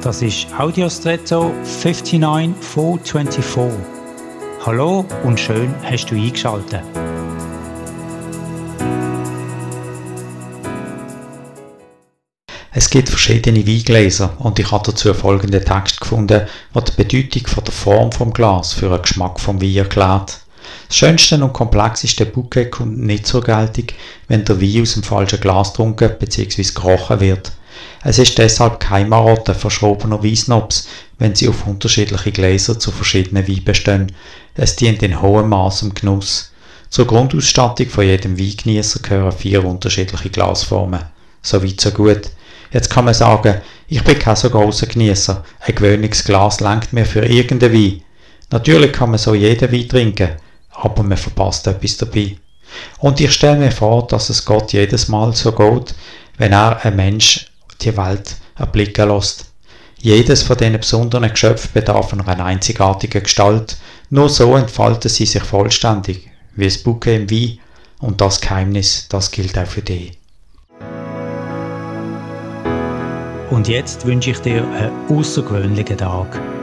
Das ist Audiostretto 59424. Hallo und schön hast du eingeschaltet. Es gibt verschiedene Weingläser und ich habe dazu folgenden Text gefunden, der die Bedeutung von der Form vom Glas für den Geschmack vom Wein erklärt. Das schönste und komplexeste Bouquet kommt nicht zur Geltung, wenn der Wein aus dem falschen Glas getrunken bzw. gerochen wird. Es ist deshalb keine Marotte verschrobener Weissnobs, wenn sie auf unterschiedliche Gläser zu verschiedenen Weinen bestehen. Es dient in hohem Maß dem Genuss. Zur Grundausstattung von jedem Weingenießer gehören vier unterschiedliche Glasformen. So weit, so gut. Jetzt kann man sagen, ich bin kein so großer Genießer. Ein gewöhnliches Glas langt mir für irgendeinen Wein. Natürlich kann man so jeden Wein trinken, aber man verpasst etwas dabei. Und ich stelle mir vor, dass es Gott jedes Mal so geht, wenn er ein Mensch die Welt erblicken lässt. Jedes von diesen besonderen Geschöpfen bedarf einer einzigartigen Gestalt. Nur so entfalten sie sich vollständig, wie das Bouquet im Wein. Und das Geheimnis, das gilt auch für dich. Und jetzt wünsche ich dir einen außergewöhnlichen Tag.